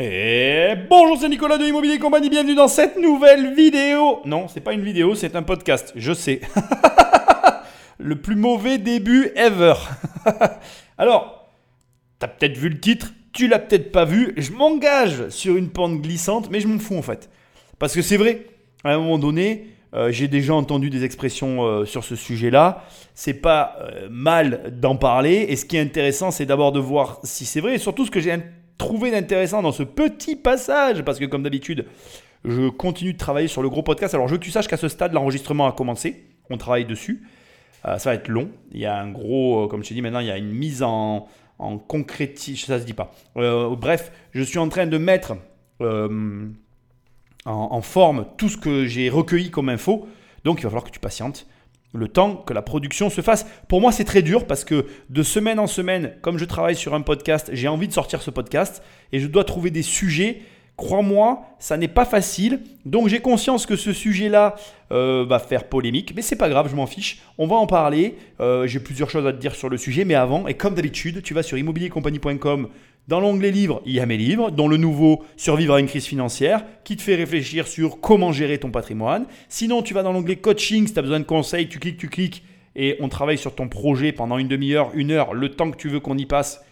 Et bonjour, c'est Nicolas de Immobilier Compagnie, bienvenue dans cette nouvelle vidéo. Non, c'est pas une vidéo, c'est un podcast, je sais. le plus mauvais début ever. Alors, t'as peut-être vu le titre, tu l'as peut-être pas vu, je m'engage sur une pente glissante, mais je m'en fous en fait. Parce que c'est vrai, à un moment donné, euh, j'ai déjà entendu des expressions euh, sur ce sujet-là. C'est pas euh, mal d'en parler. Et ce qui est intéressant, c'est d'abord de voir si c'est vrai. Et surtout, ce que j'ai trouvé d'intéressant dans ce petit passage, parce que comme d'habitude, je continue de travailler sur le gros podcast. Alors, je veux que tu saches qu'à ce stade, l'enregistrement a commencé. On travaille dessus. ça va être long. Il y a un gros, comme je te dis maintenant, il y a une mise en, en concrétisation. Ça se dit pas. bref, je suis en train de mettre en, forme tout ce que j'ai recueilli comme info. Donc il va falloir que tu patientes le temps que la production se fasse. Pour moi, c'est très dur parce que de semaine en semaine, comme je travaille sur un podcast, j'ai envie de sortir ce podcast et je dois trouver des sujets. Crois-moi, ça n'est pas facile. Donc j'ai conscience que ce sujet-là euh, va faire polémique, mais c'est pas grave, je m'en fiche. On va en parler. Euh, j'ai plusieurs choses à te dire sur le sujet, mais avant, et comme d'habitude, tu vas sur immobiliercompagnie.com dans l'onglet livres, il y a mes livres, dont le nouveau Survivre à une crise financière, qui te fait réfléchir sur comment gérer ton patrimoine. Sinon, tu vas dans l'onglet coaching, si tu as besoin de conseils, tu cliques, tu cliques, et on travaille sur ton projet pendant une demi-heure, une heure, le temps que tu veux qu'on y passe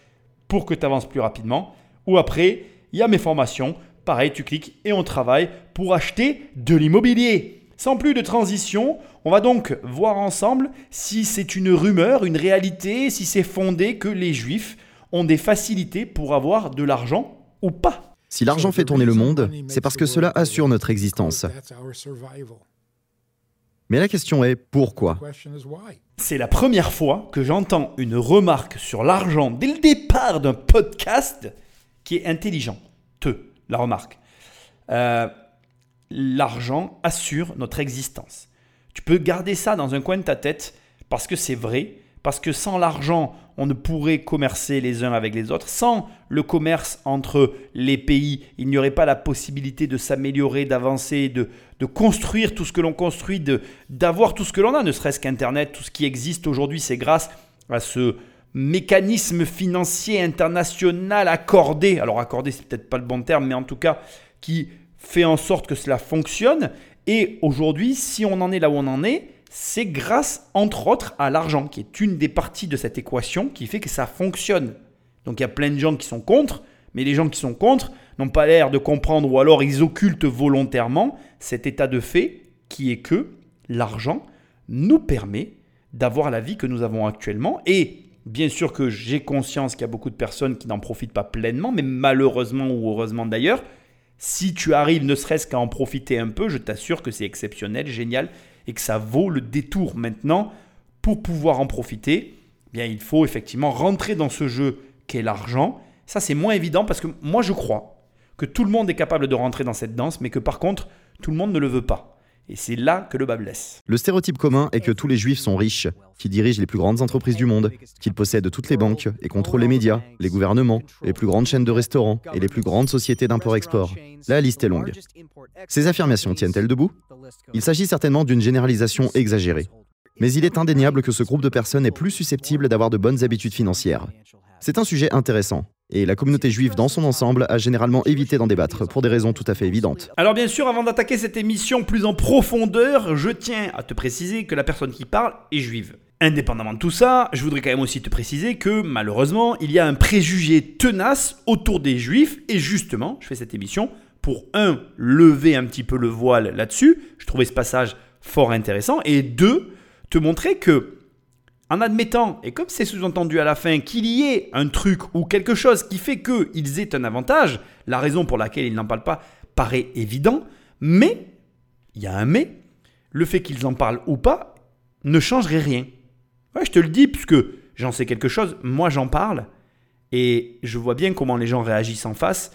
pour que tu avances plus rapidement. Ou après, il y a mes formations, pareil, tu cliques et on travaille pour acheter de l'immobilier. Sans plus de transition, on va donc voir ensemble si c'est une rumeur, une réalité, si c'est fondé que les juifs ont des facilités pour avoir de l'argent ou pas. Si l'argent fait tourner le monde, c'est parce que cela assure notre existence. Mais la question est pourquoi? C'est la première fois que j'entends une remarque sur l'argent dès le départ d'un podcast qui est intelligent. Te, la remarque. Euh, l'argent assure notre existence. Tu peux garder ça dans un coin de ta tête parce que c'est vrai parce que sans l'argent, on ne pourrait commercer les uns avec les autres. Sans le commerce entre les pays, il n'y aurait pas la possibilité de s'améliorer, d'avancer, de, construire tout ce que l'on construit, d'avoir tout ce que l'on a, ne serait-ce qu'Internet, tout ce qui existe aujourd'hui, c'est grâce à ce mécanisme financier international accordé. Alors accordé, c'est peut-être pas le bon terme, mais en tout cas qui fait en sorte que cela fonctionne. Et aujourd'hui, si on en est là où on en est, c'est grâce, entre autres, à l'argent, qui est une des parties de cette équation qui fait que ça fonctionne. Donc il y a plein de gens qui sont contre, mais les gens qui sont contre n'ont pas l'air de comprendre ou alors ils occultent volontairement cet état de fait qui est que l'argent nous permet d'avoir la vie que nous avons actuellement. Et bien sûr que j'ai conscience qu'il y a beaucoup de personnes qui n'en profitent pas pleinement, mais malheureusement ou heureusement d'ailleurs, si tu arrives ne serait-ce qu'à en profiter un peu, je t'assure que c'est exceptionnel, génial et que ça vaut le détour maintenant pour pouvoir en profiter. Eh bien, il faut effectivement rentrer dans ce jeu qu'est l'argent. Ça, c'est moins évident parce que moi, je crois que tout le monde est capable de rentrer dans cette danse, mais que par contre, tout le monde ne le veut pas. Et c'est là que le bas blesse. Le stéréotype commun est que tous les juifs sont riches, qu'ils dirigent les plus grandes entreprises du monde, qu'ils possèdent toutes les banques et contrôlent les médias, les gouvernements, les plus grandes chaînes de restaurants et les plus grandes sociétés d'import-export. La liste est longue. Ces affirmations tiennent-elles debout? Il s'agit certainement d'une généralisation exagérée. Mais il est indéniable que ce groupe de personnes est plus susceptible d'avoir de bonnes habitudes financières. C'est un sujet intéressant, et la communauté juive dans son ensemble a généralement évité d'en débattre pour des raisons tout à fait évidentes. Alors bien sûr, avant d'attaquer cette émission plus en profondeur, je tiens à te préciser que la personne qui parle est juive. Indépendamment de tout ça, je voudrais quand même aussi te préciser que malheureusement, il y a un préjugé tenace autour des juifs, et justement, je fais cette émission pour, un, lever un petit peu le voile là-dessus, je trouvais ce passage fort intéressant, et deux, te montrer que en admettant, et comme c'est sous-entendu à la fin, qu'il y ait un truc ou quelque chose qui fait qu'ils aient un avantage, la raison pour laquelle ils n'en parlent pas paraît évident, mais, il y a un mais, le fait qu'ils en parlent ou pas ne changerait rien. Je te le dis, puisque j'en sais quelque chose, moi j'en parle, et je vois bien comment les gens réagissent en face.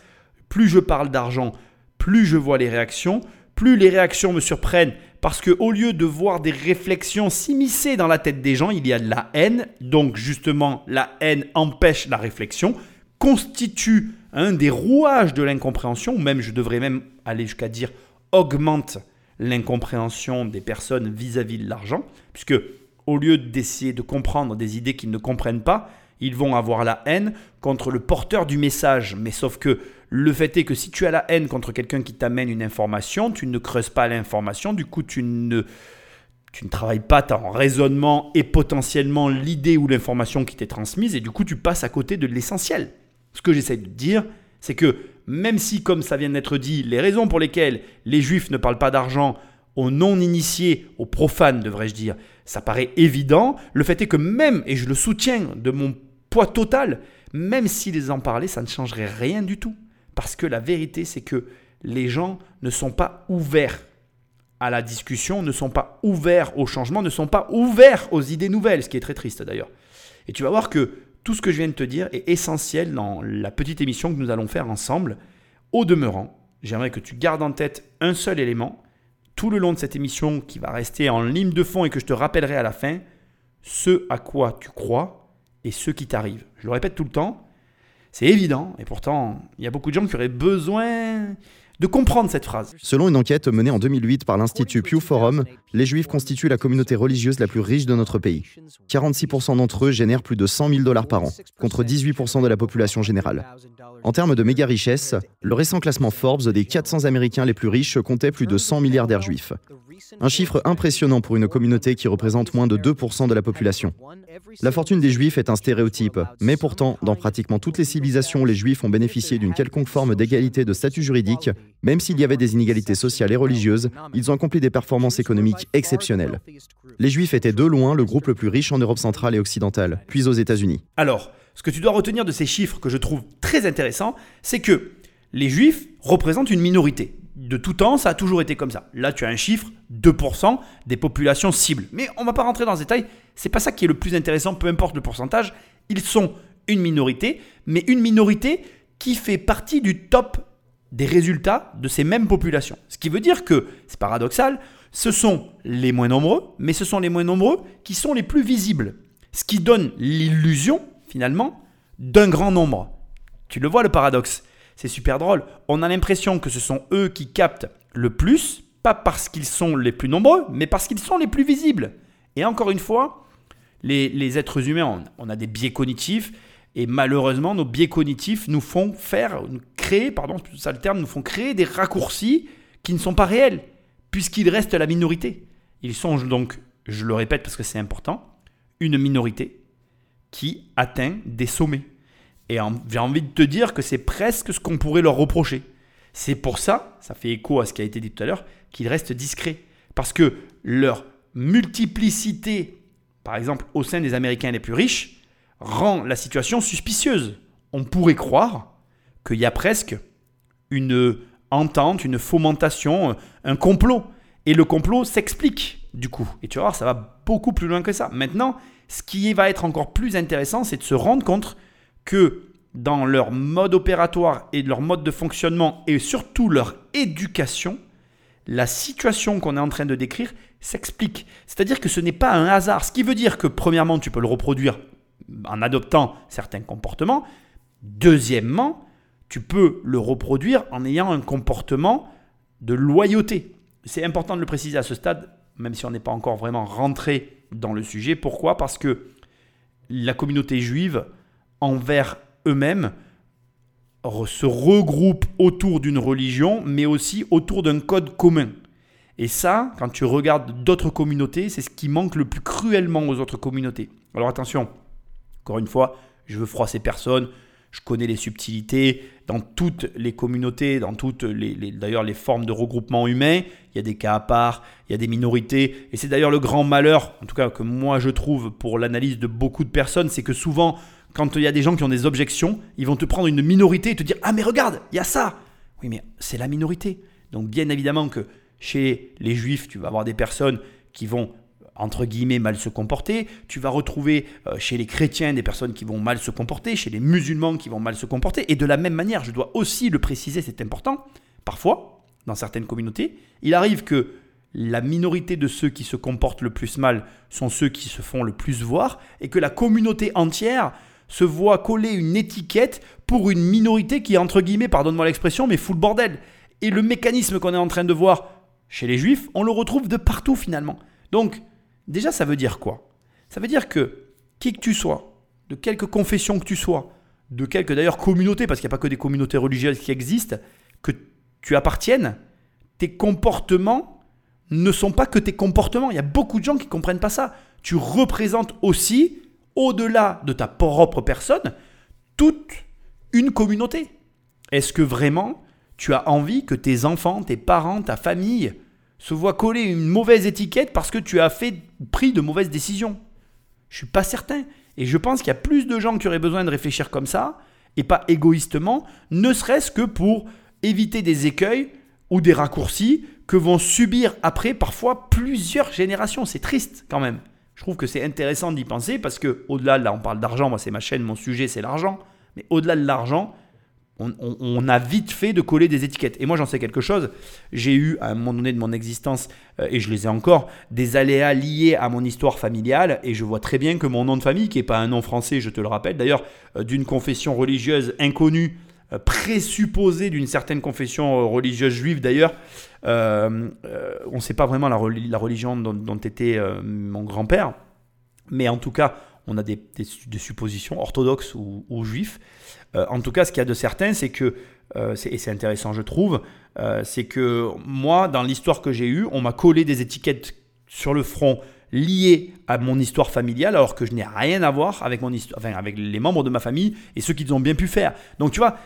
Plus je parle d'argent, plus je vois les réactions, plus les réactions me surprennent parce que au lieu de voir des réflexions s'immiscer dans la tête des gens, il y a de la haine. Donc justement, la haine empêche la réflexion, constitue un des rouages de l'incompréhension, ou même je devrais même aller jusqu'à dire augmente l'incompréhension des personnes vis-à-vis de l'argent, puisque au lieu d'essayer de comprendre des idées qu'ils ne comprennent pas, Ils vont avoir la haine contre le porteur du message. Mais sauf que le fait est que si tu as la haine contre quelqu'un qui t'amène une information, tu ne creuses pas l'information, du coup tu ne, tu ne travailles pas ton raisonnement et potentiellement l'idée ou l'information qui t'est transmise, et du coup tu passes à côté de l'essentiel. Ce que j'essaie de dire, c'est que même si, comme ça vient d'être dit, les raisons pour lesquelles les juifs ne parlent pas d'argent aux non-initiés, aux profanes devrais-je dire, ça paraît évident, le fait est que même, et je le soutiens de mon poids total, même s'ils en parlaient, ça ne changerait rien du tout. Parce que la vérité, c'est que les gens ne sont pas ouverts à la discussion, ne sont pas ouverts au changement, ne sont pas ouverts aux idées nouvelles, ce qui est très triste d'ailleurs. Et tu vas voir que tout ce que je viens de te dire est essentiel dans la petite émission que nous allons faire ensemble. Au demeurant, j'aimerais que tu gardes en tête un seul élément tout le long de cette émission qui va rester en ligne de fond et que je te rappellerai à la fin, ce à quoi tu crois et ce qui t'arrive. Je le répète tout le temps, c'est évident, et pourtant, il y a beaucoup de gens qui auraient besoin de comprendre cette phrase. Selon une enquête menée en 2008 par l'Institut Pew Forum, les Juifs constituent la communauté religieuse la plus riche de notre pays. 46% d'entre eux génèrent plus de 100 000 dollars par an, contre 18% de la population générale. En termes de méga richesse, le récent classement Forbes des 400 Américains les plus riches comptait plus de 100 milliardaires juifs. Un chiffre impressionnant pour une communauté qui représente moins de 2% de la population. La fortune des Juifs est un stéréotype, mais pourtant, dans pratiquement toutes les civilisations, les Juifs ont bénéficié d'une quelconque forme d'égalité de statut juridique, même s'il y avait des inégalités sociales et religieuses, ils ont accompli des performances économiques exceptionnelles. Les Juifs étaient de loin le groupe le plus riche en Europe centrale et occidentale, puis aux États-Unis. Alors, ce que tu dois retenir de ces chiffres que je trouve très intéressants, c'est que les Juifs représentent une minorité de tout temps, ça a toujours été comme ça. Là, tu as un chiffre, 2% des populations cibles. Mais on ne va pas rentrer dans ce détail, c'est pas ça qui est le plus intéressant, peu importe le pourcentage. Ils sont une minorité, mais une minorité qui fait partie du top des résultats de ces mêmes populations. Ce qui veut dire que, c'est paradoxal, ce sont les moins nombreux, mais ce sont les moins nombreux qui sont les plus visibles. Ce qui donne l'illusion, finalement, d'un grand nombre. Tu le vois le paradoxe c'est super drôle. On a l'impression que ce sont eux qui captent le plus, pas parce qu'ils sont les plus nombreux, mais parce qu'ils sont les plus visibles. Et encore une fois, les, êtres humains, on, a des biais cognitifs, et malheureusement, nos biais cognitifs nous font faire, créer, pardon, ça le terme, nous font créer des raccourcis qui ne sont pas réels, puisqu'ils restent la minorité. Ils sont donc, je le répète parce que c'est important, une minorité qui atteint des sommets. Et j'ai envie de te dire que c'est presque ce qu'on pourrait leur reprocher. C'est pour ça, ça fait écho à ce qui a été dit tout à l'heure, qu'ils restent discrets. Parce que leur multiplicité, par exemple au sein des Américains les plus riches, rend la situation suspicieuse. On pourrait croire qu'il y a presque une entente, une fomentation, un complot. Et le complot s'explique du coup. Et tu vas voir, ça va beaucoup plus loin que ça. Maintenant, ce qui va être encore plus intéressant, c'est de se rendre compte que dans leur mode opératoire et leur mode de fonctionnement et surtout leur éducation, la situation qu'on est en train de décrire s'explique. C'est-à-dire que ce n'est pas un hasard. Ce qui veut dire que, premièrement, tu peux le reproduire en adoptant certains comportements. Deuxièmement, tu peux le reproduire en ayant un comportement de loyauté. C'est important de le préciser à ce stade, même si on n'est pas encore vraiment rentré dans le sujet. Pourquoi? Parce que la communauté juive envers eux-mêmes se regroupent autour d'une religion, mais aussi autour d'un code commun. Et ça, quand tu regardes d'autres communautés, c'est ce qui manque le plus cruellement aux autres communautés. Alors attention, encore une fois, je veux froisser personne, je connais les subtilités. Dans toutes les communautés, dans toutes les, d'ailleurs les formes de regroupement humain, il y a des cas à part, il y a des minorités. Et c'est d'ailleurs le grand malheur, en tout cas que moi je trouve pour l'analyse de beaucoup de personnes, c'est que souvent quand il y a des gens qui ont des objections, ils vont te prendre une minorité et te dire Ah, mais regarde, il y a ça Oui, mais c'est la minorité. Donc, bien évidemment que chez les juifs, tu vas avoir des personnes qui vont entre guillemets mal se comporter, tu vas retrouver euh, chez les chrétiens des personnes qui vont mal se comporter, chez les musulmans qui vont mal se comporter, et de la même manière, je dois aussi le préciser, c'est important, parfois, dans certaines communautés, il arrive que la minorité de ceux qui se comportent le plus mal sont ceux qui se font le plus voir, et que la communauté entière se voit coller une étiquette pour une minorité qui, entre guillemets, pardonne-moi l'expression, mais fout le bordel. Et le mécanisme qu'on est en train de voir chez les juifs, on le retrouve de partout finalement. Donc, déjà, ça veut dire quoi? Ça veut dire que, qui que tu sois, de quelque confession que tu sois, de quelque d'ailleurs communauté, parce qu'il n'y a pas que des communautés religieuses qui existent, que tu appartiennes, tes comportements ne sont pas que tes comportements. Il y a beaucoup de gens qui ne comprennent pas ça. Tu représentes aussi, au-delà de ta propre personne, toute une communauté. Est-ce que vraiment tu as envie que tes enfants, tes parents, ta famille se voient coller une mauvaise étiquette parce que tu as fait pris de mauvaises décisions Je suis pas certain. Et je pense qu'il y a plus de gens qui auraient besoin de réfléchir comme ça, et pas égoïstement, ne serait-ce que pour éviter des écueils ou des raccourcis que vont subir après parfois plusieurs générations. C'est triste quand même. Je trouve que c'est intéressant d'y penser parce que au-delà, là on parle d'argent, moi c'est ma chaîne, mon sujet c'est l'argent, mais au-delà de l'argent, on, a vite fait de coller des étiquettes. Et moi, j'en sais quelque chose. J'ai eu, à un moment donné de mon existence, euh, et je les ai encore, des aléas liés à mon histoire familiale. Et je vois très bien que mon nom de famille, qui n'est pas un nom français, je te le rappelle, d'ailleurs, euh, d'une confession religieuse inconnue, euh, présupposée d'une certaine confession religieuse juive d'ailleurs, on ne sait pas vraiment la, religion dont, était mon grand-père. Mais en tout cas, on a des, suppositions orthodoxes ou, ou juifs. Euh, en tout cas, ce qu'il y a de certain, c'est que, euh, et c'est intéressant je trouve, euh, c'est que moi, dans l'histoire que j'ai eue, on m'a collé des étiquettes sur le front liées à mon histoire familiale, alors que je n'ai rien à voir avec, mon histoire, enfin, avec les membres de ma famille et ceux qu'ils ont bien pu faire. Donc tu vois,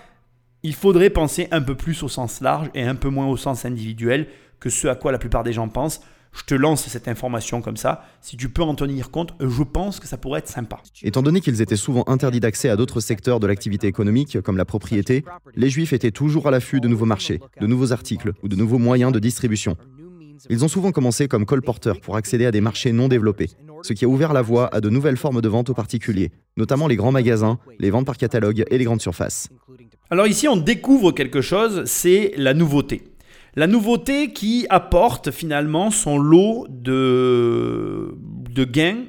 il faudrait penser un peu plus au sens large et un peu moins au sens individuel que ce à quoi la plupart des gens pensent. Je te lance cette information comme ça. Si tu peux en tenir compte, je pense que ça pourrait être sympa. Étant donné qu'ils étaient souvent interdits d'accès à d'autres secteurs de l'activité économique, comme la propriété, les Juifs étaient toujours à l'affût de nouveaux marchés, de nouveaux articles ou de nouveaux moyens de distribution. Ils ont souvent commencé comme colporteurs pour accéder à des marchés non développés, ce qui a ouvert la voie à de nouvelles formes de vente aux particuliers, notamment les grands magasins, les ventes par catalogue et les grandes surfaces. Alors ici, on découvre quelque chose, c'est la nouveauté. La nouveauté qui apporte finalement son lot de, gains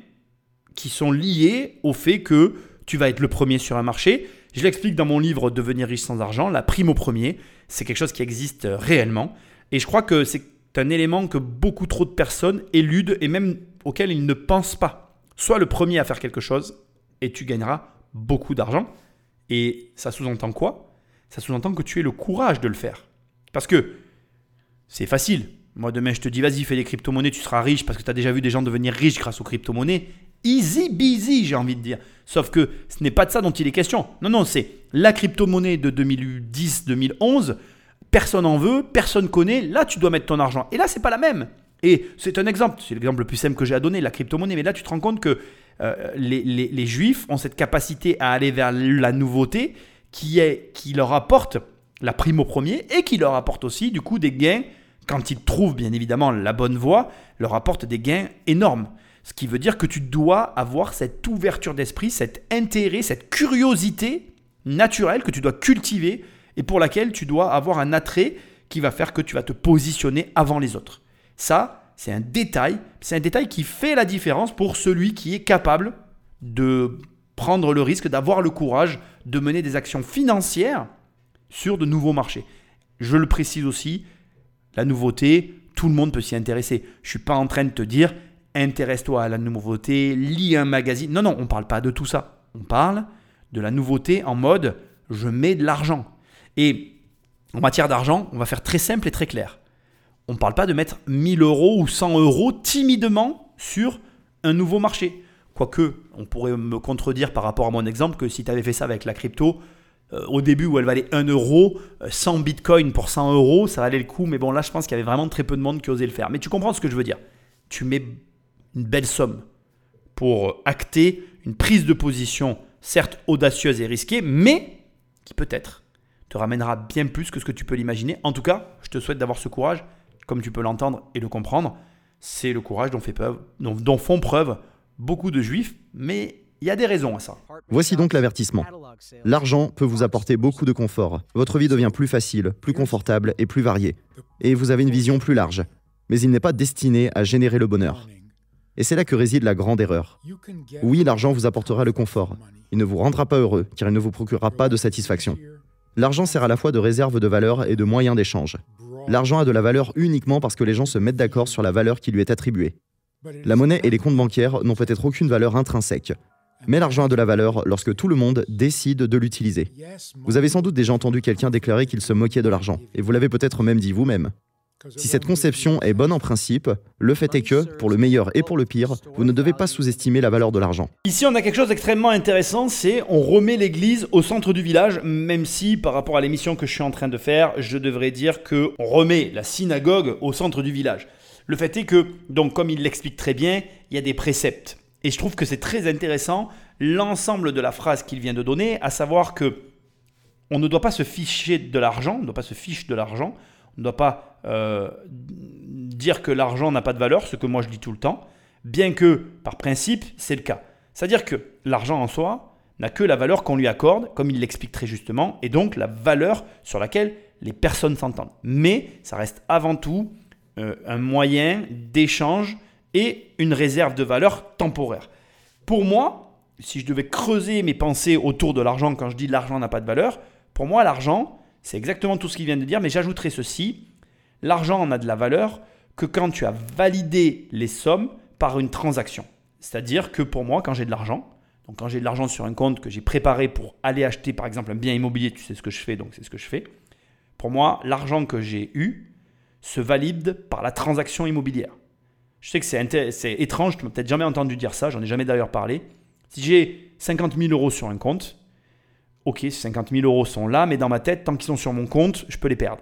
qui sont liés au fait que tu vas être le premier sur un marché. Je l'explique dans mon livre Devenir riche sans argent, la prime au premier, c'est quelque chose qui existe réellement. Et je crois que c'est un élément que beaucoup trop de personnes éludent et même auquel ils ne pensent pas. Sois le premier à faire quelque chose et tu gagneras beaucoup d'argent. Et ça sous-entend quoi? Ça sous-entend que tu aies le courage de le faire. Parce que c'est facile. Moi, demain, je te dis, vas-y, fais des crypto-monnaies, tu seras riche parce que tu as déjà vu des gens devenir riches grâce aux crypto-monnaies. Easy busy, j'ai envie de dire. Sauf que ce n'est pas de ça dont il est question. Non, non, c'est la crypto-monnaie de 2010-2011. Personne en veut, personne connaît. Là, tu dois mettre ton argent. Et là, c'est pas la même. Et c'est un exemple, c'est l'exemple le plus simple que j'ai à donner, la crypto-monnaie. Mais là, tu te rends compte que euh, les, les, juifs ont cette capacité à aller vers la nouveauté qui, est, qui leur apporte la prime au premier et qui leur apporte aussi du coup des gains quand ils trouvent bien évidemment la bonne voie, leur apporte des gains énormes. Ce qui veut dire que tu dois avoir cette ouverture d'esprit, cet intérêt, cette curiosité naturelle que tu dois cultiver et pour laquelle tu dois avoir un attrait qui va faire que tu vas te positionner avant les autres. Ça, c'est un détail, c'est un détail qui fait la différence pour celui qui est capable de prendre le risque, d'avoir le courage de mener des actions financières sur de nouveaux marchés. Je le précise aussi, la nouveauté, tout le monde peut s'y intéresser. Je ne suis pas en train de te dire, intéresse-toi à la nouveauté, lis un magazine. Non, non, on ne parle pas de tout ça. On parle de la nouveauté en mode, je mets de l'argent. Et en matière d'argent, on va faire très simple et très clair. On ne parle pas de mettre 1000 euros ou 100 euros timidement sur un nouveau marché. Quoique, on pourrait me contredire par rapport à mon exemple que si tu avais fait ça avec la crypto, au début où elle valait 1 euro, 100 euh, bitcoins pour 100 euros, ça valait le coup. Mais bon, là, je pense qu'il y avait vraiment très peu de monde qui osait le faire. Mais tu comprends ce que je veux dire. Tu mets une belle somme pour acter une prise de position, certes audacieuse et risquée, mais qui peut-être te ramènera bien plus que ce que tu peux l'imaginer. En tout cas, je te souhaite d'avoir ce courage, comme tu peux l'entendre et le comprendre. C'est le courage dont, dont font preuve beaucoup de juifs, mais il y a des raisons à ça. Voici donc l'avertissement. L'argent peut vous apporter beaucoup de confort. Votre vie devient plus facile, plus confortable et plus variée. Et vous avez une vision plus large. Mais il n'est pas destiné à générer le bonheur. Et c'est là que réside la grande erreur. Oui, l'argent vous apportera le confort. Il ne vous rendra pas heureux, car il ne vous procurera pas de satisfaction. L'argent sert à la fois de réserve de valeur et de moyen d'échange. L'argent a de la valeur uniquement parce que les gens se mettent d'accord sur la valeur qui lui est attribuée. La monnaie et les comptes bancaires n'ont peut-être aucune valeur intrinsèque, Mais l'argent a de la valeur lorsque tout le monde décide de l'utiliser. Vous avez sans doute déjà entendu quelqu'un déclarer qu'il se moquait de l'argent, et vous l'avez peut-être même dit vous-même. Si cette conception est bonne en principe, le fait est que, pour le meilleur et pour le pire, vous ne devez pas sous-estimer la valeur de l'argent. Ici, on a quelque chose d'extrêmement intéressant, c'est on remet l'église au centre du village, même si par rapport à l'émission que je suis en train de faire, je devrais dire que on remet la synagogue au centre du village. Le fait est que, donc comme il l'explique très bien, il y a des préceptes. Et je trouve que c'est très intéressant l'ensemble de la phrase qu'il vient de donner, à savoir que on ne doit pas se ficher de l'argent, on ne doit pas se ficher de l'argent, on ne doit pas euh, dire que l'argent n'a pas de valeur, ce que moi je dis tout le temps, bien que par principe c'est le cas. C'est-à-dire que l'argent en soi n'a que la valeur qu'on lui accorde, comme il l'explique très justement, et donc la valeur sur laquelle les personnes s'entendent. Mais ça reste avant tout euh, un moyen d'échange et une réserve de valeur temporaire. Pour moi, si je devais creuser mes pensées autour de l'argent quand je dis l'argent n'a pas de valeur, pour moi l'argent, c'est exactement tout ce qu'il vient de dire, mais j'ajouterai ceci, l'argent n'a de la valeur que quand tu as validé les sommes par une transaction. C'est-à-dire que pour moi, quand j'ai de l'argent, donc quand j'ai de l'argent sur un compte que j'ai préparé pour aller acheter par exemple un bien immobilier, tu sais ce que je fais, donc c'est ce que je fais. Pour moi, l'argent que j'ai eu se valide par la transaction immobilière. Je sais que c'est étrange, tu m'as peut-être jamais entendu dire ça, j'en ai jamais d'ailleurs parlé. Si j'ai 50 000 euros sur un compte, ok, ces 50 000 euros sont là, mais dans ma tête, tant qu'ils sont sur mon compte, je peux les perdre.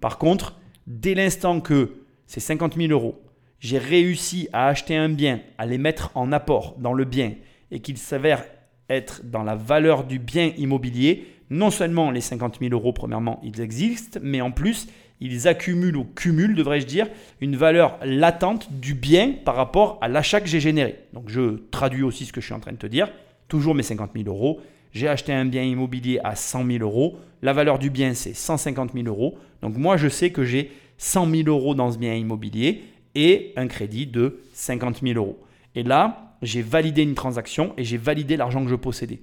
Par contre, dès l'instant que ces 50 000 euros, j'ai réussi à acheter un bien, à les mettre en apport dans le bien, et qu'il s'avère être dans la valeur du bien immobilier, non seulement les 50 000 euros, premièrement, ils existent, mais en plus, ils accumulent ou cumulent, devrais-je dire, une valeur latente du bien par rapport à l'achat que j'ai généré. Donc je traduis aussi ce que je suis en train de te dire. Toujours mes 50 000 euros. J'ai acheté un bien immobilier à 100 000 euros. La valeur du bien, c'est 150 000 euros. Donc moi, je sais que j'ai 100 000 euros dans ce bien immobilier et un crédit de 50 000 euros. Et là, j'ai validé une transaction et j'ai validé l'argent que je possédais.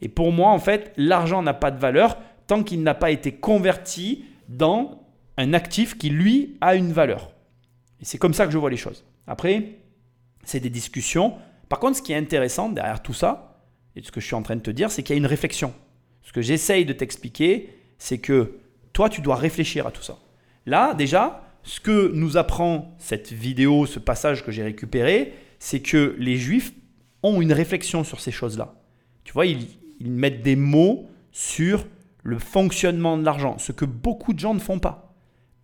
Et pour moi, en fait, l'argent n'a pas de valeur tant qu'il n'a pas été converti dans un actif qui, lui, a une valeur. Et c'est comme ça que je vois les choses. Après, c'est des discussions. Par contre, ce qui est intéressant derrière tout ça, et ce que je suis en train de te dire, c'est qu'il y a une réflexion. Ce que j'essaye de t'expliquer, c'est que toi, tu dois réfléchir à tout ça. Là, déjà, ce que nous apprend cette vidéo, ce passage que j'ai récupéré, c'est que les juifs ont une réflexion sur ces choses-là. Tu vois, ils, ils mettent des mots sur le fonctionnement de l'argent, ce que beaucoup de gens ne font pas.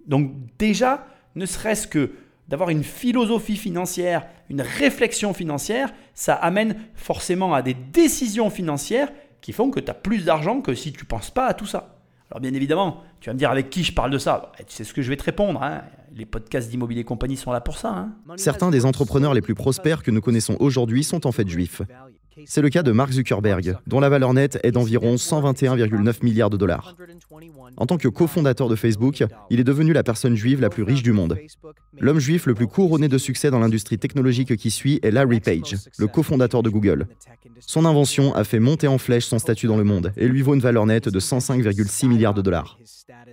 Donc déjà, ne serait-ce que d'avoir une philosophie financière, une réflexion financière, ça amène forcément à des décisions financières qui font que tu as plus d'argent que si tu ne penses pas à tout ça. Alors bien évidemment, tu vas me dire avec qui je parle de ça? Tu sais ce que je vais te répondre. Hein. Les podcasts d'immobilier compagnie sont là pour ça. Hein. Certains des entrepreneurs les plus prospères que nous connaissons aujourd'hui sont en fait juifs. C'est le cas de Mark Zuckerberg, dont la valeur nette est d'environ 121,9 milliards de dollars. En tant que cofondateur de Facebook, il est devenu la personne juive la plus riche du monde. L'homme juif le plus couronné de succès dans l'industrie technologique qui suit est Larry Page, le cofondateur de Google. Son invention a fait monter en flèche son statut dans le monde et lui vaut une valeur nette de 105,6 milliards de dollars.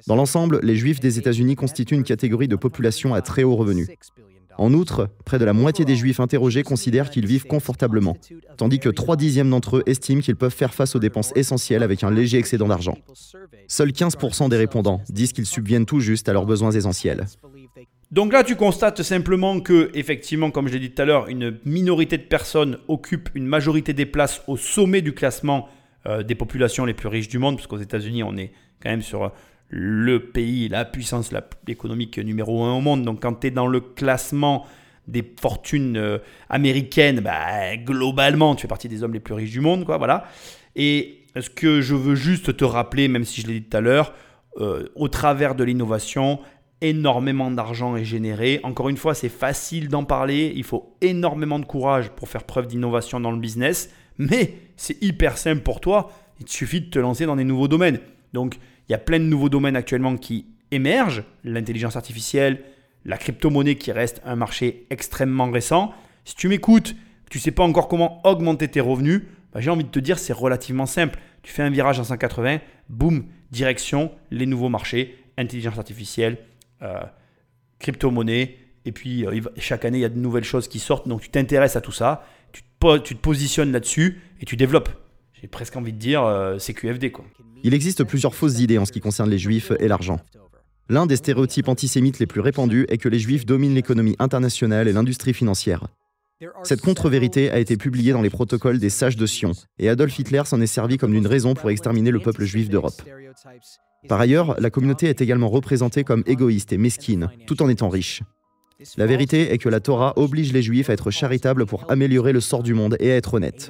Dans l'ensemble, les juifs des États-Unis constituent une catégorie de population à très haut revenu. En outre, près de la moitié des Juifs interrogés considèrent qu'ils vivent confortablement, tandis que trois dixièmes d'entre eux estiment qu'ils peuvent faire face aux dépenses essentielles avec un léger excédent d'argent. Seuls 15% des répondants disent qu'ils subviennent tout juste à leurs besoins essentiels. Donc là, tu constates simplement que, effectivement, comme je l'ai dit tout à l'heure, une minorité de personnes occupe une majorité des places au sommet du classement euh, des populations les plus riches du monde, parce qu'aux États-Unis, on est quand même sur le pays, la puissance économique numéro un au monde. Donc quand tu es dans le classement des fortunes euh, américaines, bah, globalement, tu fais partie des hommes les plus riches du monde. Quoi, voilà. Et ce que je veux juste te rappeler, même si je l'ai dit tout à l'heure, euh, au travers de l'innovation, énormément d'argent est généré. Encore une fois, c'est facile d'en parler. Il faut énormément de courage pour faire preuve d'innovation dans le business. Mais c'est hyper simple pour toi. Il te suffit de te lancer dans des nouveaux domaines. Donc, il y a plein de nouveaux domaines actuellement qui émergent, l'intelligence artificielle, la crypto-monnaie qui reste un marché extrêmement récent. Si tu m'écoutes, tu ne sais pas encore comment augmenter tes revenus, bah, j'ai envie de te dire c'est relativement simple. Tu fais un virage en 180, boum, direction les nouveaux marchés, intelligence artificielle, euh, crypto-monnaie, et puis euh, chaque année il y a de nouvelles choses qui sortent, donc tu t'intéresses à tout ça, tu te positionnes là-dessus et tu développes. J'ai presque envie de dire, euh, c'est QFD quoi. Il existe plusieurs fausses idées en ce qui concerne les juifs et l'argent. L'un des stéréotypes antisémites les plus répandus est que les juifs dominent l'économie internationale et l'industrie financière. Cette contre-vérité a été publiée dans les protocoles des sages de Sion, et Adolf Hitler s'en est servi comme d'une raison pour exterminer le peuple juif d'Europe. Par ailleurs, la communauté est également représentée comme égoïste et mesquine, tout en étant riche. La vérité est que la Torah oblige les juifs à être charitables pour améliorer le sort du monde et à être honnêtes.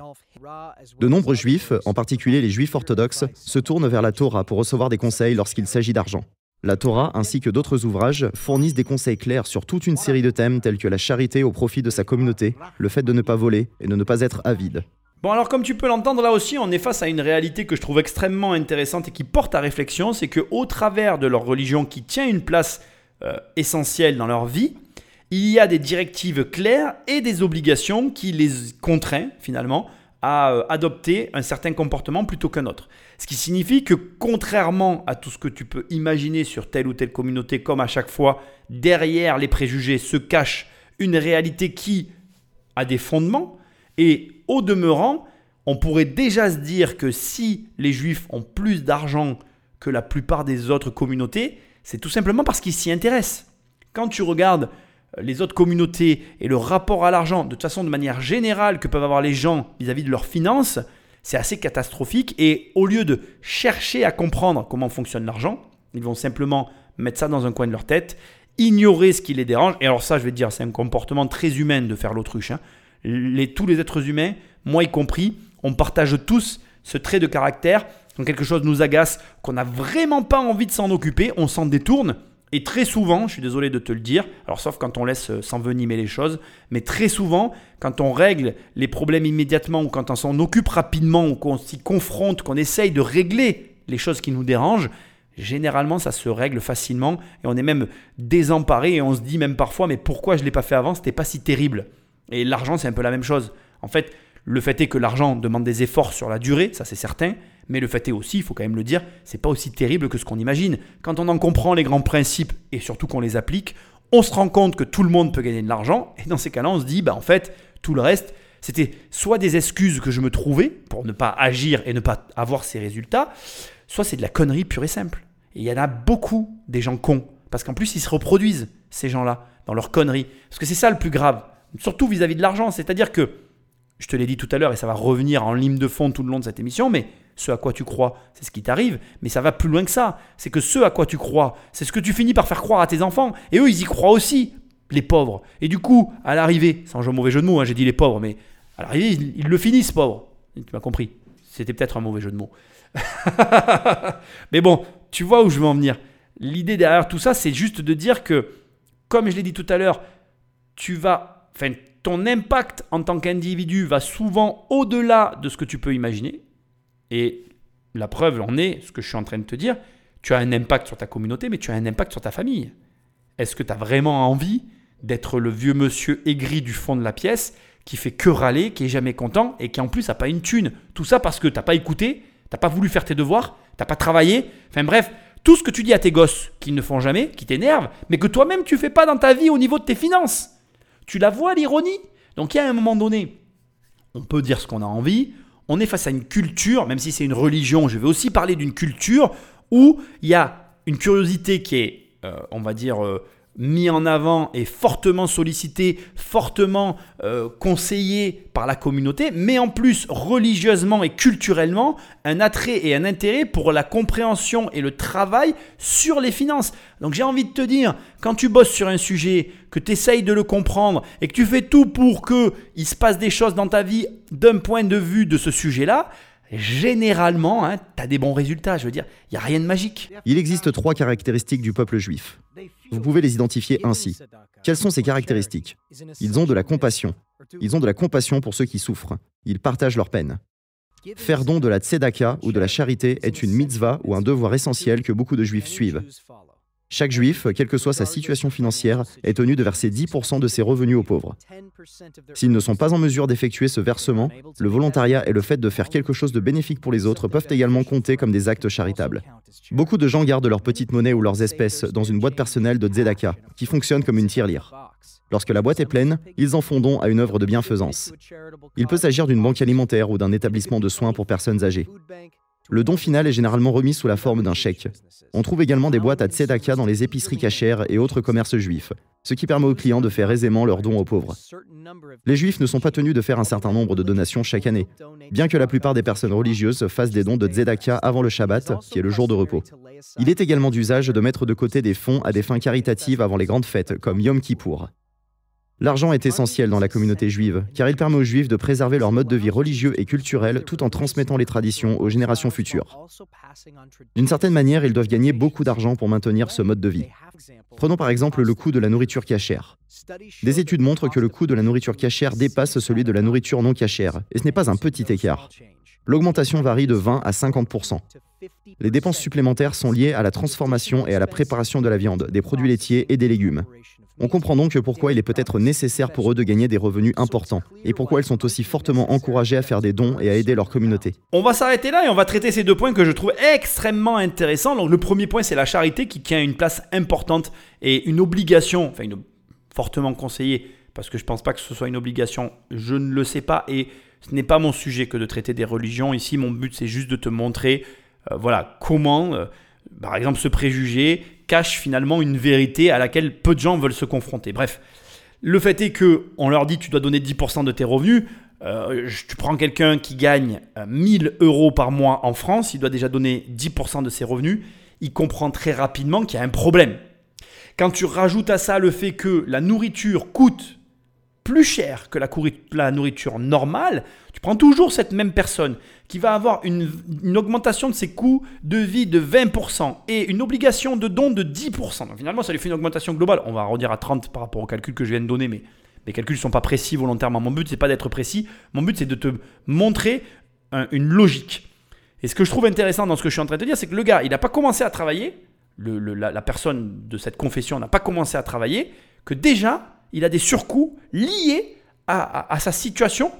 De nombreux juifs, en particulier les juifs orthodoxes, se tournent vers la Torah pour recevoir des conseils lorsqu'il s'agit d'argent. La Torah ainsi que d'autres ouvrages fournissent des conseils clairs sur toute une série de thèmes tels que la charité au profit de sa communauté, le fait de ne pas voler et de ne pas être avide. Bon alors comme tu peux l'entendre là aussi, on est face à une réalité que je trouve extrêmement intéressante et qui porte à réflexion, c'est que au travers de leur religion qui tient une place euh, essentielle dans leur vie, il y a des directives claires et des obligations qui les contraignent finalement à euh, adopter un certain comportement plutôt qu'un autre. Ce qui signifie que contrairement à tout ce que tu peux imaginer sur telle ou telle communauté, comme à chaque fois, derrière les préjugés se cache une réalité qui a des fondements. Et au demeurant, on pourrait déjà se dire que si les juifs ont plus d'argent que la plupart des autres communautés, c'est tout simplement parce qu'ils s'y intéressent. Quand tu regardes les autres communautés et le rapport à l'argent, de toute façon de manière générale que peuvent avoir les gens vis-à-vis de leurs finances, c'est assez catastrophique. Et au lieu de chercher à comprendre comment fonctionne l'argent, ils vont simplement mettre ça dans un coin de leur tête, ignorer ce qui les dérange. Et alors ça, je vais te dire, c'est un comportement très humain de faire l'autruche. Hein. Les, tous les êtres humains, moi y compris, on partage tous ce trait de caractère. Quand quelque chose nous agace, qu'on n'a vraiment pas envie de s'en occuper, on s'en détourne et très souvent, je suis désolé de te le dire, alors sauf quand on laisse euh, s'envenimer les choses, mais très souvent, quand on règle les problèmes immédiatement ou quand on s'en occupe rapidement ou qu'on s'y confronte, qu'on essaye de régler les choses qui nous dérangent, généralement ça se règle facilement et on est même désemparé et on se dit même parfois mais pourquoi je ne l'ai pas fait avant, c'était pas si terrible. Et l'argent c'est un peu la même chose. En fait, le fait est que l'argent demande des efforts sur la durée, ça c'est certain, mais le fait est aussi, il faut quand même le dire, c'est pas aussi terrible que ce qu'on imagine. Quand on en comprend les grands principes et surtout qu'on les applique, on se rend compte que tout le monde peut gagner de l'argent et dans ces cas-là, on se dit bah en fait, tout le reste, c'était soit des excuses que je me trouvais pour ne pas agir et ne pas avoir ces résultats, soit c'est de la connerie pure et simple. Et il y en a beaucoup des gens cons parce qu'en plus ils se reproduisent ces gens-là dans leurs conneries parce que c'est ça le plus grave, surtout vis-à-vis -vis de l'argent, c'est-à-dire que je te l'ai dit tout à l'heure et ça va revenir en ligne de fond tout le long de cette émission, mais ce à quoi tu crois, c'est ce qui t'arrive, mais ça va plus loin que ça. C'est que ce à quoi tu crois, c'est ce que tu finis par faire croire à tes enfants, et eux, ils y croient aussi, les pauvres. Et du coup, à l'arrivée, sans jeu mauvais jeu de mots, hein, j'ai dit les pauvres, mais à l'arrivée, ils, le finissent, pauvres. Tu m'as compris. C'était peut-être un mauvais jeu de mots. mais bon, tu vois où je veux en venir. L'idée derrière tout ça, c'est juste de dire que, comme je l'ai dit tout à l'heure, tu vas, ton impact en tant qu'individu va souvent au-delà de ce que tu peux imaginer. Et la preuve en est, ce que je suis en train de te dire, tu as un impact sur ta communauté, mais tu as un impact sur ta famille. Est-ce que tu as vraiment envie d'être le vieux monsieur aigri du fond de la pièce qui fait que râler, qui est jamais content et qui en plus n'a pas une thune? Tout ça parce que tu n'as pas écouté, tu n'as pas voulu faire tes devoirs, tu n'as pas travaillé. Enfin bref, tout ce que tu dis à tes gosses qu'ils ne font jamais, qui t'énervent, mais que toi-même tu fais pas dans ta vie au niveau de tes finances. Tu la vois l'ironie? Donc il y a un moment donné, on peut dire ce qu'on a envie, on est face à une culture, même si c'est une religion, je vais aussi parler d'une culture où il y a une curiosité qui est, euh, on va dire, euh, mis en avant et fortement sollicité, fortement euh, conseillé par la communauté, mais en plus religieusement et culturellement un attrait et un intérêt pour la compréhension et le travail sur les finances. Donc j'ai envie de te dire, quand tu bosses sur un sujet, que tu essayes de le comprendre et que tu fais tout pour qu'il se passe des choses dans ta vie d'un point de vue de ce sujet-là, généralement, hein, tu as des bons résultats. Je veux dire, il n'y a rien de magique. Il existe trois caractéristiques du peuple juif. Vous pouvez les identifier ainsi. Quelles sont ces caractéristiques? Ils ont de la compassion. Ils ont de la compassion pour ceux qui souffrent. Ils partagent leur peine. Faire don de la tzedaka ou de la charité est une mitzvah ou un devoir essentiel que beaucoup de juifs suivent. Chaque juif, quelle que soit sa situation financière, est tenu de verser 10% de ses revenus aux pauvres. S'ils ne sont pas en mesure d'effectuer ce versement, le volontariat et le fait de faire quelque chose de bénéfique pour les autres peuvent également compter comme des actes charitables. Beaucoup de gens gardent leur petite monnaie ou leurs espèces dans une boîte personnelle de Tzedaka, qui fonctionne comme une tirelire. Lorsque la boîte est pleine, ils en font don à une œuvre de bienfaisance. Il peut s'agir d'une banque alimentaire ou d'un établissement de soins pour personnes âgées. Le don final est généralement remis sous la forme d'un chèque. On trouve également des boîtes à tzedaka dans les épiceries cachères et autres commerces juifs, ce qui permet aux clients de faire aisément leurs dons aux pauvres. Les juifs ne sont pas tenus de faire un certain nombre de donations chaque année, bien que la plupart des personnes religieuses fassent des dons de tzedaka avant le Shabbat, qui est le jour de repos. Il est également d'usage de mettre de côté des fonds à des fins caritatives avant les grandes fêtes, comme Yom Kippour. L'argent est essentiel dans la communauté juive, car il permet aux juifs de préserver leur mode de vie religieux et culturel tout en transmettant les traditions aux générations futures. D'une certaine manière, ils doivent gagner beaucoup d'argent pour maintenir ce mode de vie. Prenons par exemple le coût de la nourriture cachère. Des études montrent que le coût de la nourriture cachère dépasse celui de la nourriture non cachère, et ce n'est pas un petit écart. L'augmentation varie de 20 à 50% Les dépenses supplémentaires sont liées à la transformation et à la préparation de la viande, des produits laitiers et des légumes. On comprend donc pourquoi il est peut-être nécessaire pour eux de gagner des revenus importants et pourquoi ils sont aussi fortement encouragés à faire des dons et à aider leur communauté. On va s'arrêter là et on va traiter ces deux points que je trouve extrêmement intéressants. Le premier point, c'est la charité qui tient une place importante et une obligation, enfin fortement conseillée, parce que je ne pense pas que ce soit une obligation, je ne le sais pas et ce n'est pas mon sujet que de traiter des religions. Ici, mon but, c'est juste de te montrer, euh, voilà, comment, euh, par exemple, ce préjugé cache finalement une vérité à laquelle peu de gens veulent se confronter. Bref, le fait est que on leur dit tu dois donner 10% de tes revenus. Euh, tu prends quelqu'un qui gagne 1000 euros par mois en France, il doit déjà donner 10% de ses revenus. Il comprend très rapidement qu'il y a un problème. Quand tu rajoutes à ça le fait que la nourriture coûte plus cher que la, nourriture normale, tu prends toujours cette même personne qui va avoir une, augmentation de ses coûts de vie de 20% et une obligation de don de 10%. Donc finalement, ça lui fait une augmentation globale. On va redire à 30 par rapport au calcul que je viens de donner, mais mes calculs ne sont pas précis volontairement. Mon but, c'est pas d'être précis. Mon but, c'est de te montrer une logique. Et ce que je trouve intéressant dans ce que je suis en train de te dire, c'est que le gars, il n'a pas commencé à travailler, la personne de cette confession n'a pas commencé à travailler, que déjà, il a des surcoûts liés à, sa situation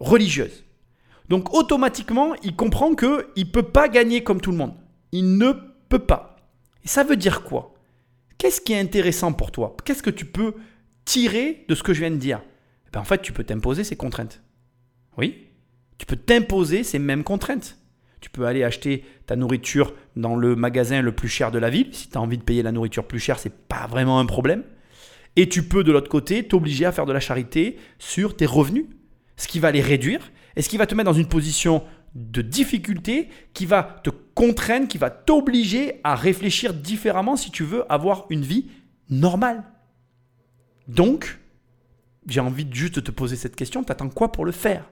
religieuse. Donc automatiquement, il comprend qu'il ne peut pas gagner comme tout le monde. Il ne peut pas. Et ça veut dire quoi? Qu'est-ce qui est intéressant pour toi? Qu'est-ce que tu peux tirer de ce que je viens de dire? Eh ben, En fait, tu peux t'imposer ces contraintes. Oui, tu peux t'imposer ces mêmes contraintes. Tu peux aller acheter ta nourriture dans le magasin le plus cher de la ville. Si tu as envie de payer la nourriture plus chère, c'est pas vraiment un problème. Et tu peux de l'autre côté t'obliger à faire de la charité sur tes revenus, ce qui va les réduire et ce qui va te mettre dans une position de difficulté qui va te contraindre, qui va t'obliger à réfléchir différemment si tu veux avoir une vie normale. Donc, j'ai envie de juste te poser cette question, t'attends quoi pour le faire?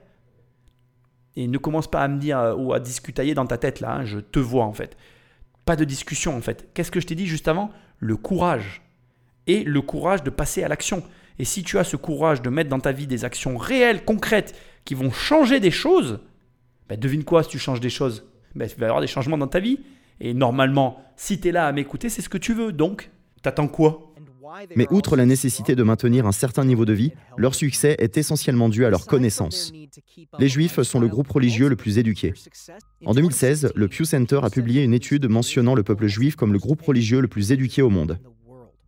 Et ne commence pas à me dire euh, ou à discutailler dans ta tête là, hein, je te vois en fait. Pas de discussion en fait. Qu'est-ce que je t'ai dit juste avant? Le courage et le courage de passer à l'action. Et si tu as ce courage de mettre dans ta vie des actions réelles, concrètes, qui vont changer des choses, ben devine quoi si tu changes des choses? Ben, Il va y avoir des changements dans ta vie. Et normalement, si tu es là à m'écouter, c'est ce que tu veux. Donc, t'attends quoi? Mais outre la nécessité de maintenir un certain niveau de vie, leur succès est essentiellement dû à leur connaissance. Les Juifs sont le groupe religieux le plus éduqué. En 2016, le Pew Center a publié une étude mentionnant le peuple juif comme le groupe religieux le plus éduqué au monde.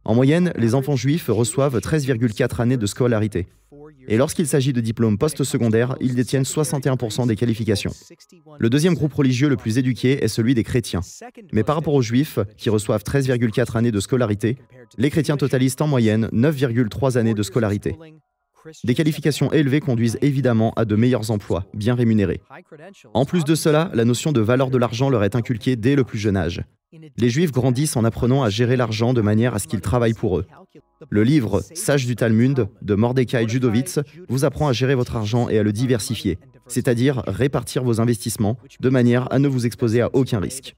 En moyenne, les enfants juifs reçoivent 13,4 années de scolarité. Et lorsqu'il s'agit de diplômes post-secondaires, ils détiennent 61% des qualifications. Le deuxième groupe religieux le plus éduqué est celui des chrétiens. Mais par rapport aux juifs, qui reçoivent 13,4 années de scolarité, les chrétiens totalisent en moyenne 9,3 années de scolarité. Des qualifications élevées conduisent évidemment à de meilleurs emplois, bien rémunérés. En plus de cela, la notion de valeur de l'argent leur est inculquée dès le plus jeune âge. Les Juifs grandissent en apprenant à gérer l'argent de manière à ce qu'il travaille pour eux. Le livre Sage du Talmud de Mordecai Judovitz vous apprend à gérer votre argent et à le diversifier, c'est-à-dire répartir vos investissements de manière à ne vous exposer à aucun risque.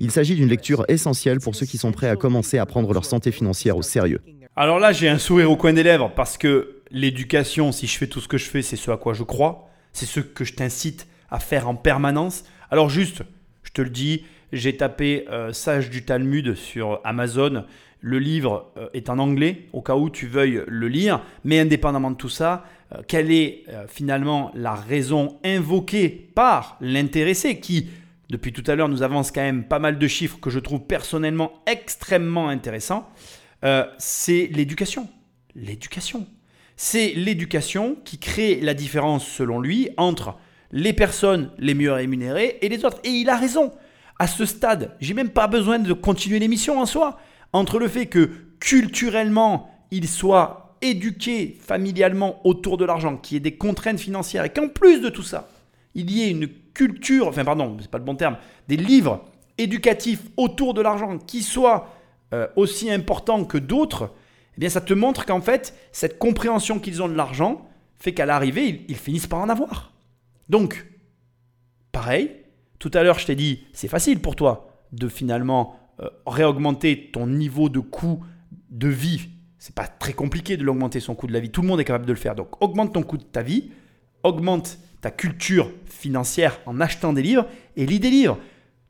Il s'agit d'une lecture essentielle pour ceux qui sont prêts à commencer à prendre leur santé financière au sérieux. Alors là, j'ai un sourire au coin des lèvres parce que l'éducation, si je fais tout ce que je fais, c'est ce à quoi je crois, c'est ce que je t'incite à faire en permanence. Alors juste, je te le dis, j'ai tapé euh, Sage du Talmud sur Amazon. Le livre euh, est en anglais, au cas où tu veuilles le lire. Mais indépendamment de tout ça, euh, quelle est finalement la raison invoquée par l'intéressé qui, depuis tout à l'heure, nous avance quand même pas mal de chiffres que je trouve personnellement extrêmement intéressants C'est l'éducation. l'éducation. C'est l'éducation qui crée la différence, selon lui, entre les personnes les mieux rémunérées et les autres. Et il a raison. À ce stade, j'ai même pas besoin de continuer l'émission en soi. Entre le fait que culturellement, il soit éduqué familialement autour de l'argent, qu'il y ait des contraintes financières et qu'en plus de tout ça, il y ait une culture, enfin pardon, c'est pas le bon terme, des livres éducatifs autour de l'argent qui soient euh, aussi importants que d'autres, eh bien ça te montre qu'en fait, cette compréhension qu'ils ont de l'argent fait qu'à l'arrivée, ils, finissent par en avoir. Donc, pareil, tout à l'heure je t'ai dit, c'est facile pour toi de finalement euh, réaugmenter ton niveau de coût de vie. C'est pas très compliqué de l'augmenter son coût de la vie. Tout le monde est capable de le faire. Donc augmente ton coût de ta vie, augmente ta culture financière en achetant des livres et lis des livres.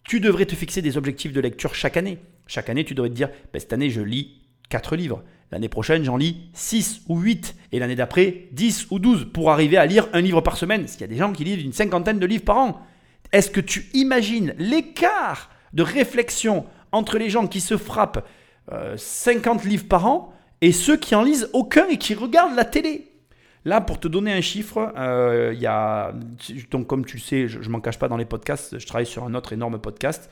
Tu devrais te fixer des objectifs de lecture chaque année. Chaque année, tu devrais te dire, ben, cette année, je lis 4 livres. L'année prochaine, j'en lis 6 ou 8. Et l'année d'après, 10 ou 12 pour arriver à lire un livre par semaine. Parce qu'il y a des gens qui lisent une cinquantaine de livres par an. Est-ce que tu imagines l'écart de réflexion entre les gens qui se frappent 50 euh, livres par an et ceux qui en lisent aucun et qui regardent la télé? Là, pour te donner un chiffre, euh, il y a, donc comme tu le sais, je ne m'en cache pas dans les podcasts, je travaille sur un autre énorme podcast.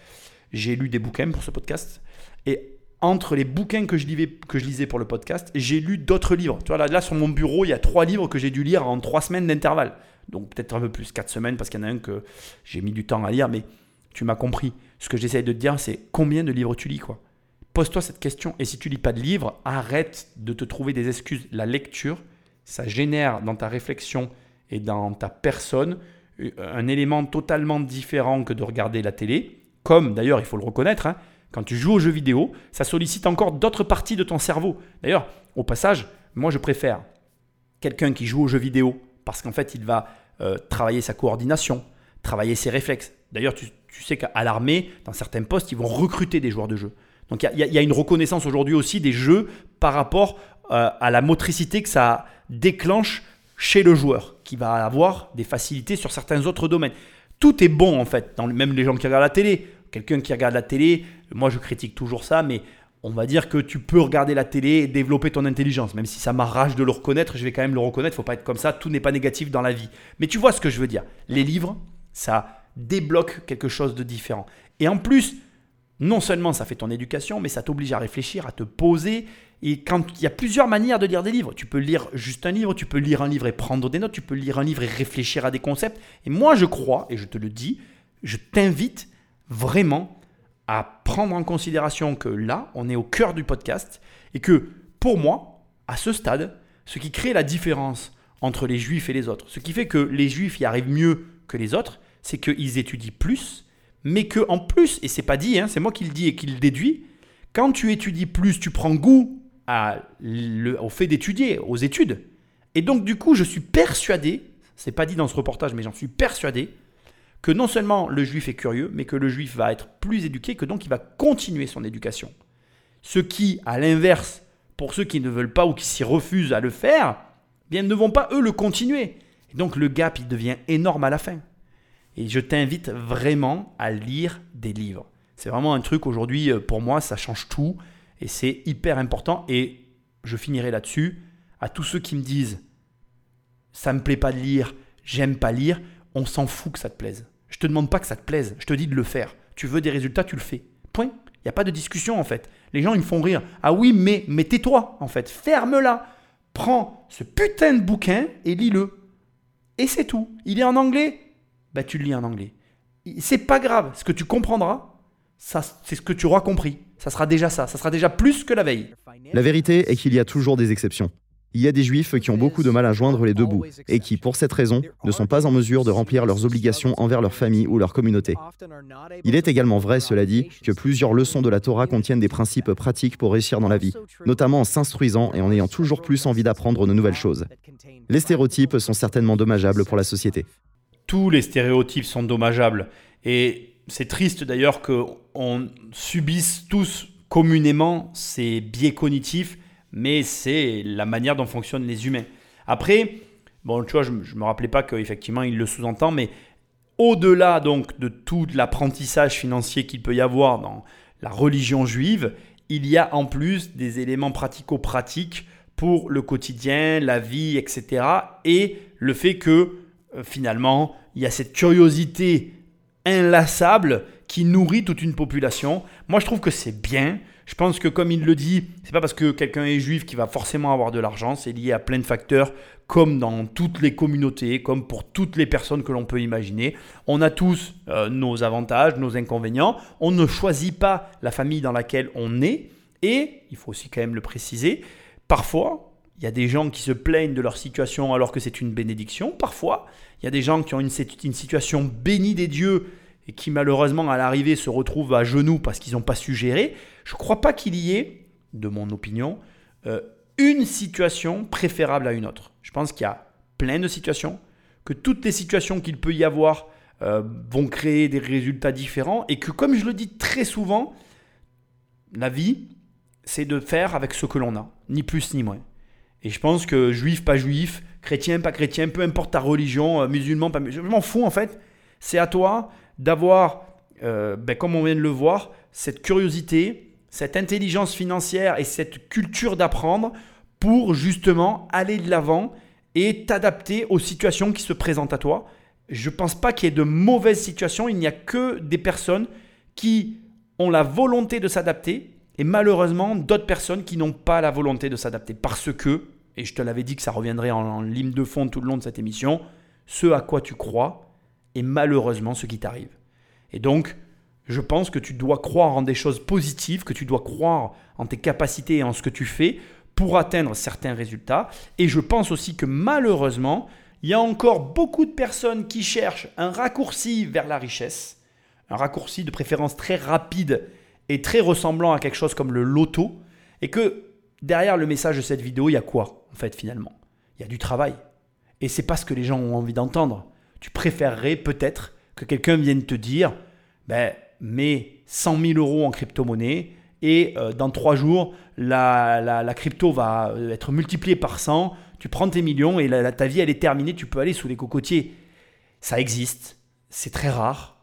J'ai lu des bouquins pour ce podcast. Et entre les bouquins que je, lisais, pour le podcast, j'ai lu d'autres livres. Tu vois, là, sur mon bureau, il y a trois livres que j'ai dû lire en trois semaines d'intervalle. Donc peut-être un peu plus, quatre semaines, parce qu'il y en a un que j'ai mis du temps à lire, mais tu m'as compris. Ce que j'essaie de te dire, c'est combien de livres tu lis, quoi. Pose-toi cette question. Et si tu lis pas de livres, arrête de te trouver des excuses. La lecture, ça génère dans ta réflexion et dans ta personne euh, un élément totalement différent que de regarder la télé. Comme d'ailleurs, il faut le reconnaître, hein, quand tu joues aux jeux vidéo, ça sollicite encore d'autres parties de ton cerveau. D'ailleurs, au passage, moi je préfère quelqu'un qui joue aux jeux vidéo parce qu'en fait il va euh, travailler sa coordination, travailler ses réflexes. D'ailleurs, tu, sais qu'à l'armée, dans certains postes, ils vont recruter des joueurs de jeu. Donc il y, a une reconnaissance aujourd'hui aussi des jeux par rapport euh, à la motricité que ça déclenche chez le joueur, qui va avoir des facilités sur certains autres domaines. Tout est bon en fait, dans, même les gens qui regardent la télé. Quelqu'un qui regarde la télé, moi je critique toujours ça, mais on va dire que tu peux regarder la télé et développer ton intelligence. Même si ça m'arrache de le reconnaître, je vais quand même le reconnaître. Il faut pas être comme ça. Tout n'est pas négatif dans la vie. Mais tu vois ce que je veux dire. Les livres, ça débloque quelque chose de différent. Et en plus, non seulement ça fait ton éducation, mais ça t'oblige à réfléchir, à te poser. Et quand il y a plusieurs manières de lire des livres, tu peux lire juste un livre, tu peux lire un livre et prendre des notes, tu peux lire un livre et réfléchir à des concepts. Et moi, je crois, et je te le dis, je t'invite vraiment à prendre en considération que là, on est au cœur du podcast et que pour moi, à ce stade, ce qui crée la différence entre les juifs et les autres, ce qui fait que les juifs y arrivent mieux que les autres, c'est qu'ils étudient plus, mais que en plus, et c'est pas dit, hein, c'est moi qui le dis et qui le déduis, quand tu étudies plus, tu prends goût à au fait d'étudier, aux études. Et donc du coup, je suis persuadé, c'est pas dit dans ce reportage, mais j'en suis persuadé, que non seulement le juif est curieux, mais que le juif va être plus éduqué, que donc il va continuer son éducation. Ce qui, à l'inverse, pour ceux qui ne veulent pas ou qui s'y refusent à le faire, eh bien ne vont pas eux le continuer. Et donc le gap, il devient énorme à la fin. Et je t'invite vraiment à lire des livres. C'est vraiment un truc aujourd'hui, euh, pour moi, ça change tout. Et c'est hyper important. Et je finirai là-dessus. À tous ceux qui me disent, ça me plaît pas de lire, j'aime pas lire, on s'en fout que ça te plaise. Je te demande pas que ça te plaise, je te dis de le faire. Tu veux des résultats, tu le fais. Point. Il n'y a pas de discussion en fait. Les gens ils me font rire. Ah oui, mais, tais-toi en fait. Ferme-la. Prends ce putain de bouquin et lis-le. Et c'est tout. Il est en anglais? Bah, tu le lis en anglais. C'est pas grave, ce que tu comprendras, ça, c'est ce que tu auras compris. Ça sera déjà ça, ça sera déjà plus que la veille. La vérité est qu'il y a toujours des exceptions. Il y a des juifs qui ont beaucoup de mal à joindre les deux bouts et qui, pour cette raison, ne sont pas en mesure de remplir leurs obligations envers leur famille ou leur communauté. Il est également vrai, cela dit, que plusieurs leçons de la Torah contiennent des principes pratiques pour réussir dans la vie, notamment en s'instruisant et en ayant toujours plus envie d'apprendre de nouvelles choses. Les stéréotypes sont certainement dommageables pour la société tous les stéréotypes sont dommageables. Et c'est triste d'ailleurs qu'on subisse tous communément ces biais cognitifs, mais c'est la manière dont fonctionnent les humains. Après, bon, tu vois, je ne me rappelais pas qu'effectivement il le sous-entend, mais au-delà donc de tout l'apprentissage financier qu'il peut y avoir dans la religion juive, il y a en plus des éléments pratico-pratiques pour le quotidien, la vie, etc. Et le fait que euh, finalement, il y a cette curiosité inlassable qui nourrit toute une population. Moi, je trouve que c'est bien. Je pense que comme il le dit, c'est pas parce que quelqu'un est juif qu'il va forcément avoir de l'argent, c'est lié à plein de facteurs comme dans toutes les communautés, comme pour toutes les personnes que l'on peut imaginer. On a tous euh, nos avantages, nos inconvénients. On ne choisit pas la famille dans laquelle on est. Et, il faut aussi quand même le préciser, parfois, il y a des gens qui se plaignent de leur situation alors que c'est une bénédiction. Parfois, il y a des gens qui ont une, une situation bénie des dieux et qui malheureusement à l'arrivée se retrouvent à genoux parce qu'ils n'ont pas su gérer. Je ne crois pas qu'il y ait, de mon opinion, euh, une situation préférable à une autre. Je pense qu'il y a plein de situations, que toutes les situations qu'il peut y avoir euh, vont créer des résultats différents et que comme je le dis très souvent, la vie, c'est de faire avec ce que l'on a, ni plus ni moins. Et je pense que juif, pas juif, chrétien, pas chrétien, peu importe ta religion, euh, musulman, pas musulman, je m'en fous en fait. C'est à toi d'avoir, euh, ben, comme on vient de le voir, cette curiosité, cette intelligence financière et cette culture d'apprendre pour justement aller de l'avant et t'adapter aux situations qui se présentent à toi. Je ne pense pas qu'il y ait de mauvaises situations, il n'y a que des personnes qui ont la volonté de s'adapter et malheureusement d'autres personnes qui n'ont pas la volonté de s'adapter parce que, et je te l'avais dit que ça reviendrait en, en ligne de fond tout le long de cette émission, ce à quoi tu crois malheureusement ce qui t'arrive. Et donc, je pense que tu dois croire en des choses positives, que tu dois croire en tes capacités et en ce que tu fais pour atteindre certains résultats. Et je pense aussi que malheureusement, il y a encore beaucoup de personnes qui cherchent un raccourci vers la richesse, un raccourci de préférence très rapide est très ressemblant à quelque chose comme le loto, et que derrière le message de cette vidéo, il y a quoi en fait finalement? Il y a du travail. Et c'est pas ce que les gens ont envie d'entendre. Tu préférerais peut-être que quelqu'un vienne te dire, ben, mets 100 000 euros en crypto-monnaie et euh, dans trois jours, la, la, crypto va euh, être multipliée par 100, tu prends tes millions et ta vie, elle est terminée, tu peux aller sous les cocotiers. Ça existe, c'est très rare,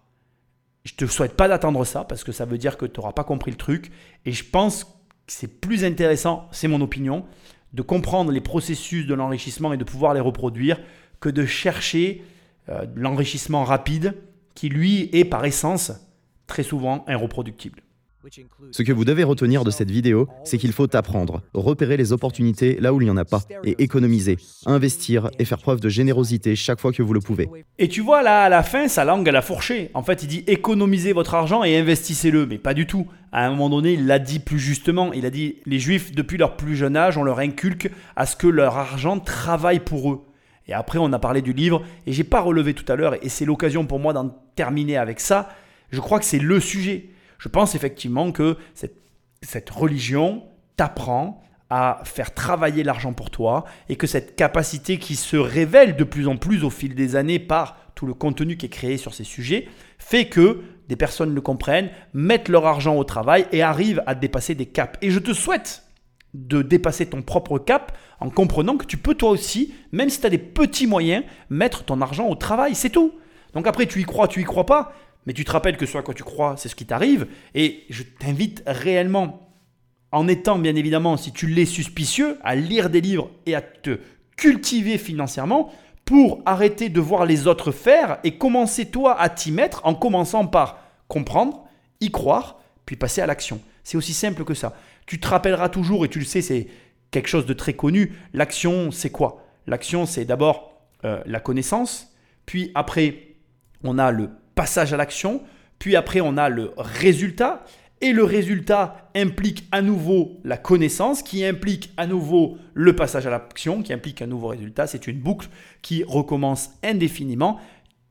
je te souhaite pas d'attendre ça parce que ça veut dire que tu n'auras pas compris le truc. Et je pense que c'est plus intéressant, c'est mon opinion, de comprendre les processus de l'enrichissement et de pouvoir les reproduire que de chercher euh, l'enrichissement rapide qui, lui, est par essence très souvent irreproductible. Ce que vous devez retenir de cette vidéo, c'est qu'il faut apprendre, repérer les opportunités là où il n'y en a pas, et économiser, investir et faire preuve de générosité chaque fois que vous le pouvez. Et tu vois là, à la fin, sa langue, elle a fourché. En fait, il dit économisez votre argent et investissez-le, mais pas du tout. À un moment donné, il l'a dit plus justement. Il a dit les juifs, depuis leur plus jeune âge, on leur inculque à ce que leur argent travaille pour eux. Et après, on a parlé du livre, et j'ai pas relevé tout à l'heure, et c'est l'occasion pour moi d'en terminer avec ça. Je crois que c'est le sujet. Je pense effectivement que cette, religion t'apprend à faire travailler l'argent pour toi et que cette capacité qui se révèle de plus en plus au fil des années par tout le contenu qui est créé sur ces sujets fait que des personnes le comprennent, mettent leur argent au travail et arrivent à dépasser des caps. Et je te souhaite de dépasser ton propre cap en comprenant que tu peux toi aussi, même si tu as des petits moyens, mettre ton argent au travail. C'est tout. Donc après, tu y crois, tu y crois pas, mais tu te rappelles que ce à quoi tu crois, c'est ce qui t'arrive. Et je t'invite réellement, en étant bien évidemment, si tu l'es suspicieux, à lire des livres et à te cultiver financièrement pour arrêter de voir les autres faire et commencer toi à t'y mettre en commençant par comprendre, y croire, puis passer à l'action. C'est aussi simple que ça. Tu te rappelleras toujours, et tu le sais, c'est quelque chose de très connu, l'action, c'est quoi? L'action, c'est d'abord euh, la connaissance, puis après, on a le passage à l'action, puis après on a le résultat, et le résultat implique à nouveau la connaissance, qui implique à nouveau le passage à l'action, qui implique un nouveau résultat. C'est une boucle qui recommence indéfiniment.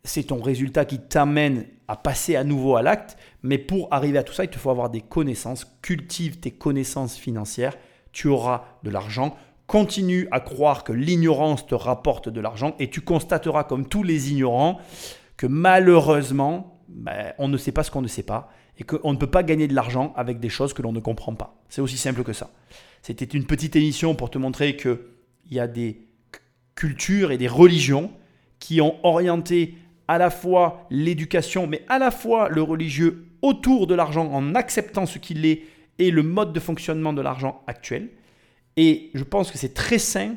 C'est ton résultat qui t'amène à passer à nouveau à l'acte. Mais pour arriver à tout ça, il te faut avoir des connaissances. Cultive tes connaissances financières. Tu auras de l'argent. Continue à croire que l'ignorance te rapporte de l'argent et tu constateras comme tous les ignorants que malheureusement, ben, on ne sait pas ce qu'on ne sait pas et qu'on ne peut pas gagner de l'argent avec des choses que l'on ne comprend pas. C'est aussi simple que ça. C'était une petite émission pour te montrer qu'il y a des cultures et des religions qui ont orienté à la fois l'éducation, mais à la fois le religieux autour de l'argent en acceptant ce qu'il est et le mode de fonctionnement de l'argent actuel. Et je pense que c'est très sain,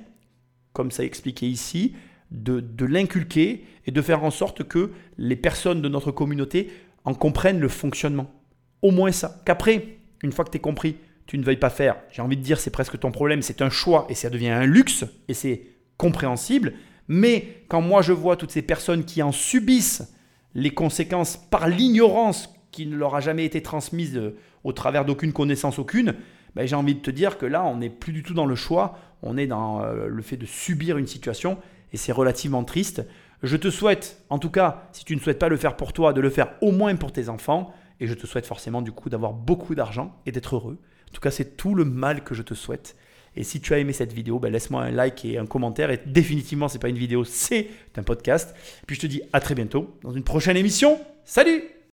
comme ça expliqué ici, de, de l'inculquer et de faire en sorte que les personnes de notre communauté en comprennent le fonctionnement. Au moins ça. Qu'après, une fois que tu compris, tu ne veuilles pas faire, j'ai envie de dire, c'est presque ton problème, c'est un choix et ça devient un luxe et c'est compréhensible. Mais quand moi je vois toutes ces personnes qui en subissent les conséquences par l'ignorance qui ne leur a jamais été transmise euh, au travers d'aucune connaissance aucune, ben, j'ai envie de te dire que là, on n'est plus du tout dans le choix, on est dans euh, le fait de subir une situation et c'est relativement triste. Je te souhaite, en tout cas, si tu ne souhaites pas le faire pour toi, de le faire au moins pour tes enfants. Et je te souhaite forcément du coup d'avoir beaucoup d'argent et d'être heureux. En tout cas, c'est tout le mal que je te souhaite. Et si tu as aimé cette vidéo, ben laisse-moi un like et un commentaire. Et définitivement, ce n'est pas une vidéo, c'est un podcast. Puis je te dis à très bientôt dans une prochaine émission. Salut